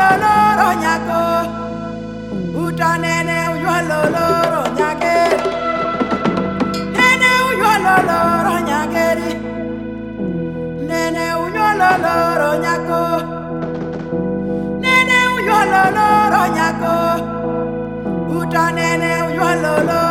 loloro nyako. Uta nene uyololoro nyakeri nene uyololoro nyakeri nene uyololoro nyako. Nene uyololoro nyako. Uta nene uyololoro